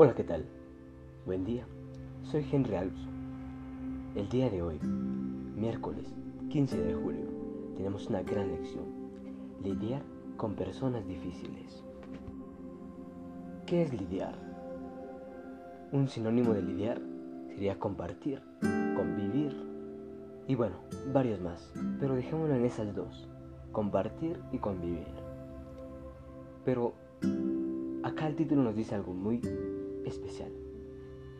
Hola, ¿qué tal? Buen día. Soy Henry Alonso. El día de hoy, miércoles 15 de julio, tenemos una gran lección. Lidiar con personas difíciles. ¿Qué es lidiar? Un sinónimo de lidiar sería compartir, convivir y bueno, varios más. Pero dejémoslo en esas dos, compartir y convivir. Pero acá el título nos dice algo muy especial,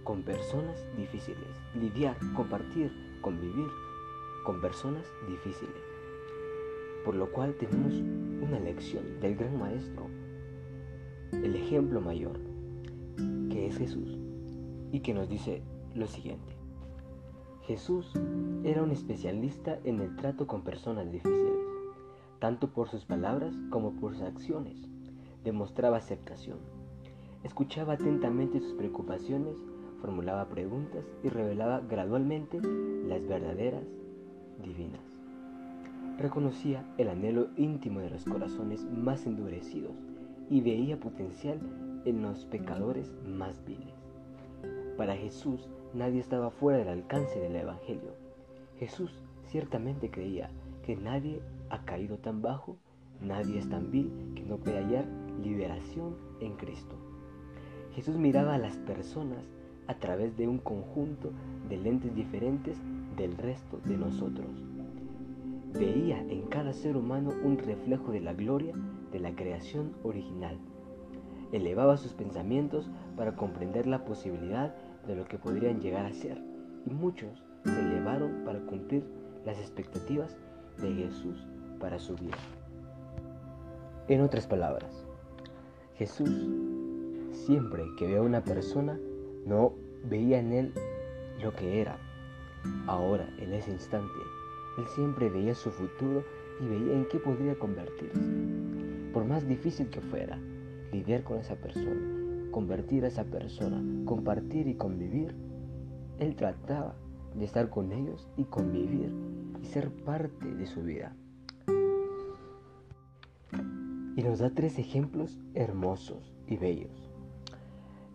con personas difíciles, lidiar, compartir, convivir con personas difíciles. Por lo cual tenemos una lección del gran maestro, el ejemplo mayor, que es Jesús, y que nos dice lo siguiente. Jesús era un especialista en el trato con personas difíciles, tanto por sus palabras como por sus acciones. Demostraba aceptación Escuchaba atentamente sus preocupaciones, formulaba preguntas y revelaba gradualmente las verdaderas divinas. Reconocía el anhelo íntimo de los corazones más endurecidos y veía potencial en los pecadores más viles. Para Jesús nadie estaba fuera del alcance del Evangelio. Jesús ciertamente creía que nadie ha caído tan bajo, nadie es tan vil que no pueda hallar liberación en Cristo. Jesús miraba a las personas a través de un conjunto de lentes diferentes del resto de nosotros. Veía en cada ser humano un reflejo de la gloria de la creación original. Elevaba sus pensamientos para comprender la posibilidad de lo que podrían llegar a ser, y muchos se elevaron para cumplir las expectativas de Jesús para su vida. En otras palabras, Jesús Siempre que veía a una persona, no veía en él lo que era. Ahora, en ese instante, él siempre veía su futuro y veía en qué podría convertirse. Por más difícil que fuera, lidiar con esa persona, convertir a esa persona, compartir y convivir, él trataba de estar con ellos y convivir y ser parte de su vida. Y nos da tres ejemplos hermosos y bellos.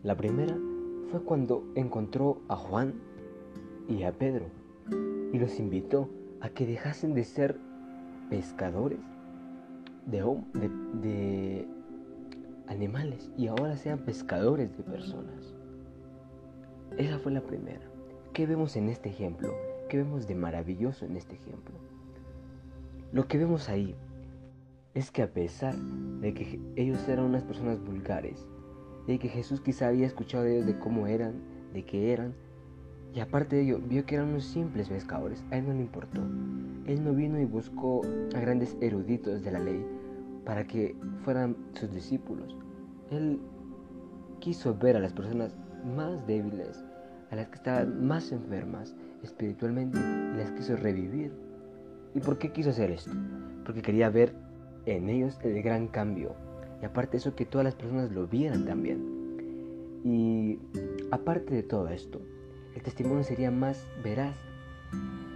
La primera fue cuando encontró a Juan y a Pedro y los invitó a que dejasen de ser pescadores de, animales y ahora sean pescadores de personas. Esa fue la primera. ¿Qué vemos en este ejemplo? ¿Qué vemos de maravilloso en este ejemplo? Lo que vemos ahí es que a pesar de que ellos eran unas personas vulgares, de que Jesús quizá había escuchado de ellos de cómo eran, de qué eran, y aparte de ello, vio que eran unos simples pescadores, a él no le importó. Él no vino y buscó a grandes eruditos de la ley para que fueran sus discípulos. Él quiso ver a las personas más débiles, a las que estaban más enfermas espiritualmente, y las quiso revivir. ¿Y por qué quiso hacer esto? Porque quería ver en ellos el gran cambio y aparte eso, que todas las personas lo vieran también. Y aparte de todo esto, el testimonio sería más veraz,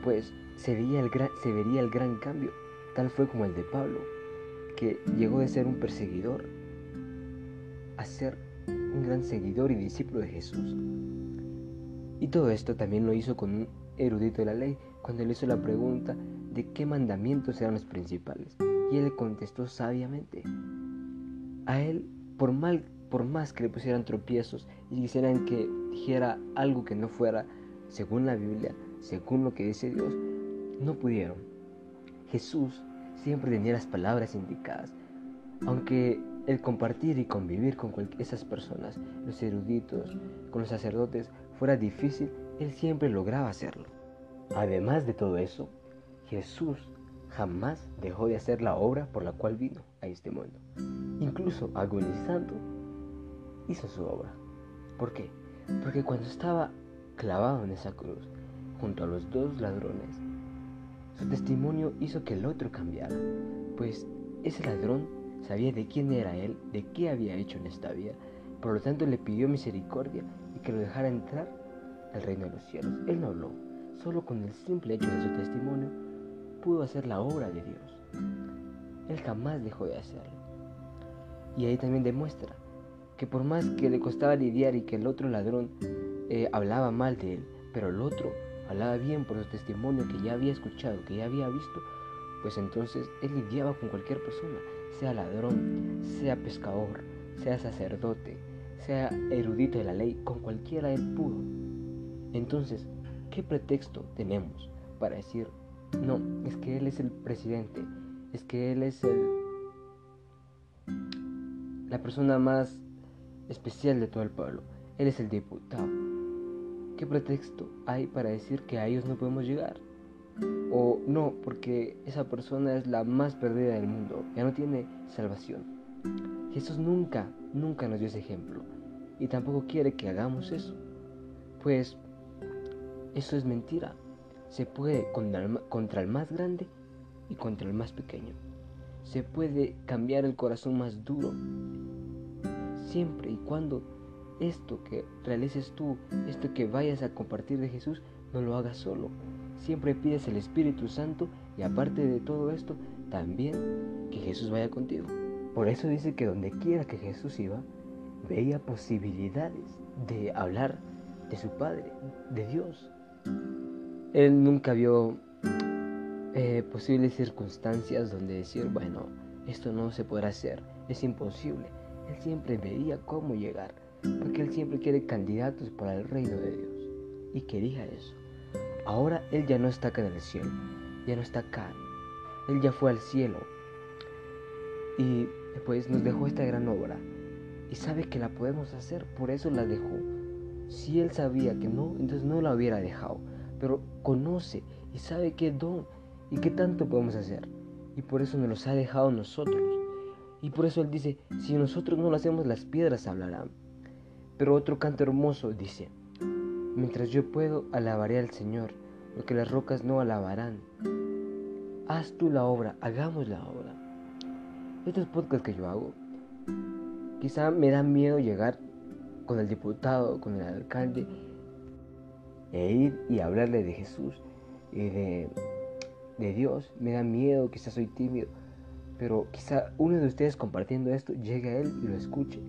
pues se veía el gran, se vería el gran cambio. Tal fue como el de Pablo, que llegó de ser un perseguidor a ser un gran seguidor y discípulo de Jesús. Y todo esto también lo hizo con un erudito de la ley, cuando le hizo la pregunta de qué mandamientos eran los principales. Y él contestó sabiamente, a él, por, mal, por más que le pusieran tropiezos y quisieran que dijera algo que no fuera según la Biblia, según lo que dice Dios, no pudieron. Jesús siempre tenía las palabras indicadas, aunque el compartir y convivir con esas personas, los eruditos, con los sacerdotes, fuera difícil, él siempre lograba hacerlo. Además de todo eso, Jesús jamás dejó de hacer la obra por la cual vino a este mundo incluso agonizando, hizo su obra. ¿Por qué? Porque cuando estaba clavado en esa cruz, junto a los dos ladrones, su testimonio hizo que el otro cambiara, pues ese ladrón sabía de quién era él, de qué había hecho en esta vida, por lo tanto le pidió misericordia y que lo dejara entrar al reino de los cielos. Él no habló, solo con el simple hecho de su testimonio pudo hacer la obra de Dios. Él jamás dejó de hacerlo. Y ahí también demuestra que por más que le costaba lidiar y que el otro ladrón eh, hablaba mal de él, pero el otro hablaba bien por su testimonio que ya había escuchado, que ya había visto, pues entonces él lidiaba con cualquier persona, sea ladrón, sea pescador, sea sacerdote, sea erudito de la ley, con cualquiera él pudo. Entonces, ¿qué pretexto tenemos para decir, no, es que él es el presidente, es que él es el, la persona más especial de todo el pueblo, él es el diputado? ¿Qué pretexto hay para decir que a ellos no podemos llegar? O no, porque esa persona es la más perdida del mundo, ya no tiene salvación. Jesús nunca, nunca nos dio ese ejemplo y tampoco quiere que hagamos eso. Pues eso es mentira. Se puede contra el más grande y contra el más pequeño. Se puede cambiar el corazón más duro. Siempre y cuando esto que realices tú, esto que vayas a compartir de Jesús, no lo hagas solo. Siempre pides el Espíritu Santo y aparte de todo esto, también que Jesús vaya contigo. Por eso dice que donde quiera que Jesús iba, veía posibilidades de hablar de su Padre, de Dios. Él nunca vio eh, posibles circunstancias donde decir, bueno, esto no se podrá hacer, es imposible. Él siempre veía cómo llegar, porque él siempre quiere candidatos para el reino de Dios. Y quería eso. Ahora él ya no está acá en el cielo, ya no está acá. Él ya fue al cielo. Y después nos dejó esta gran obra y sabe que la podemos hacer, por eso la dejó. Si él sabía que no, entonces no la hubiera dejado, pero conoce y sabe qué don y qué tanto podemos hacer. Y por eso nos los ha dejado nosotros. Y por eso él dice, si nosotros no lo hacemos, las piedras hablarán. Pero otro canto hermoso dice, mientras yo puedo, alabaré al Señor, porque las rocas no alabarán. Haz tú la obra, hagamos la obra. Estos podcasts que yo hago Quizá me da miedo llegar con el diputado, con el alcalde, e ir y hablarle de Jesús y de, de Dios. Me da miedo, quizá soy tímido, pero quizá uno de ustedes compartiendo esto llegue a él y lo escuche.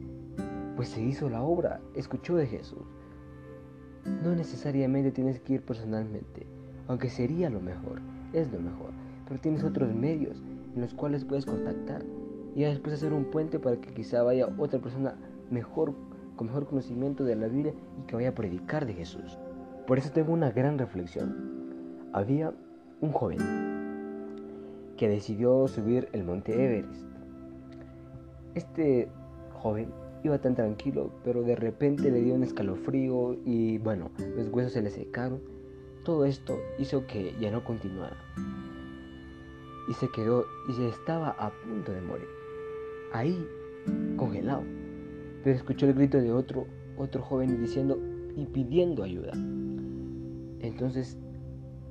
Pues se hizo la obra, escuchó de Jesús. No necesariamente tienes que ir personalmente, aunque sería lo mejor, es lo mejor, pero tienes otros medios en los cuales puedes contactar y después hacer un puente para que quizá vaya otra persona mejor, con mejor conocimiento de la Biblia y que vaya a predicar de Jesús. Por eso tengo una gran reflexión. Había un joven que decidió subir el monte Everest. Este joven iba tan tranquilo, pero de repente le dio un escalofrío y bueno, los huesos se le secaron. Todo esto hizo que ya no continuara. Y se quedó y se estaba a punto de morir ahí, congelado. Pero escuchó el grito de otro, otro joven diciendo y pidiendo ayuda. Entonces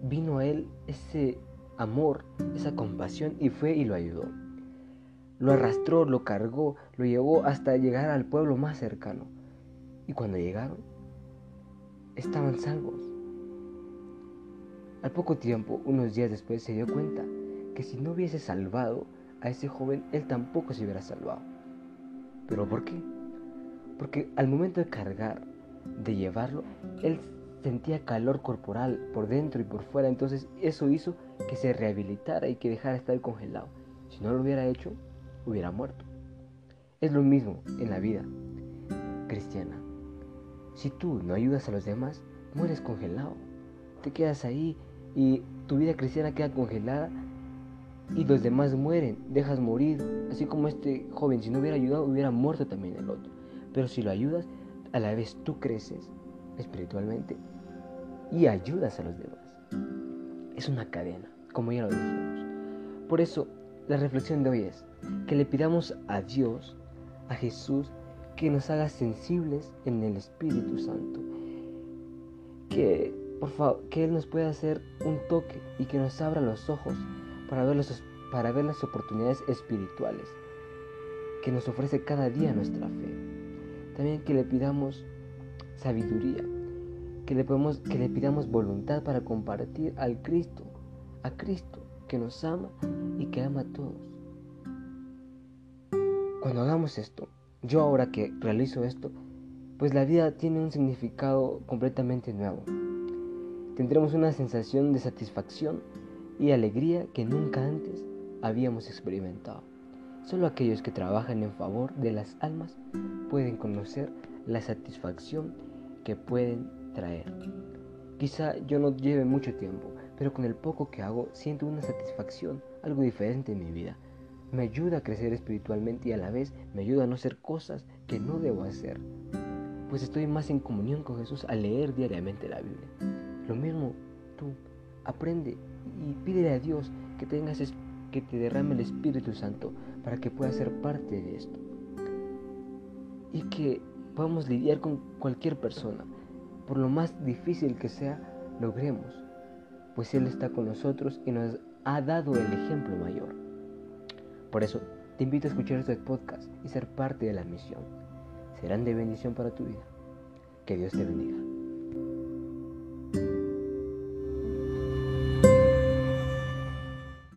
vino a él ese amor, esa compasión y fue y lo ayudó. Lo arrastró, lo cargó, lo llevó hasta llegar al pueblo más cercano. Y cuando llegaron, estaban salvos. Al poco tiempo, unos días después, se dio cuenta que si no hubiese salvado a ese joven, él tampoco se hubiera salvado. ¿Pero por qué? Porque al momento de cargar, de llevarlo, él sentía calor corporal por dentro y por fuera, entonces eso hizo que se rehabilitara y que dejara de estar congelado. Si no lo hubiera hecho, hubiera muerto. Es lo mismo en la vida cristiana. Si tú no ayudas a los demás, mueres congelado. Te quedas ahí y tu vida cristiana queda congelada y los demás mueren, dejas morir, así como este joven, si no hubiera ayudado, hubiera muerto también el otro. Pero si lo ayudas, a la vez tú creces espiritualmente y ayudas a los demás. Es una cadena, como ya lo dijimos. Por eso, la reflexión de hoy es que le pidamos a Dios, a Jesús, que nos haga sensibles en el Espíritu Santo. Que, por favor, que Él nos pueda hacer un toque y que nos abra los ojos para ver, para ver las oportunidades espirituales que nos ofrece cada día nuestra fe. También que le pidamos sabiduría, que le, que le pidamos voluntad para compartir al Cristo, a Cristo que nos ama y que ama a todos. Cuando hagamos esto, yo ahora que realizo esto, pues la vida tiene un significado completamente nuevo. Tendremos una sensación de satisfacción y alegría que nunca antes habíamos experimentado. Solo aquellos que trabajan en favor de las almas pueden conocer la satisfacción que pueden traer. Quizá yo no lleve mucho tiempo, pero con el poco que hago siento una satisfacción, algo diferente en mi vida. Me ayuda a crecer espiritualmente y a la vez me ayuda a no hacer cosas que no debo hacer, pues estoy más en comunión con Jesús al leer diariamente la Biblia. Lo mismo tú, aprende y pídele a Dios que tengas que te derrame el Espíritu Santo para que puedas ser parte de esto. Y que podamos lidiar con cualquier persona, por lo más difícil que sea, logremos, pues Él está con nosotros y nos ha dado el ejemplo mayor. Por eso, te invito a escuchar este podcast y ser parte de la misión. Serán de bendición para tu vida. Que Dios te bendiga.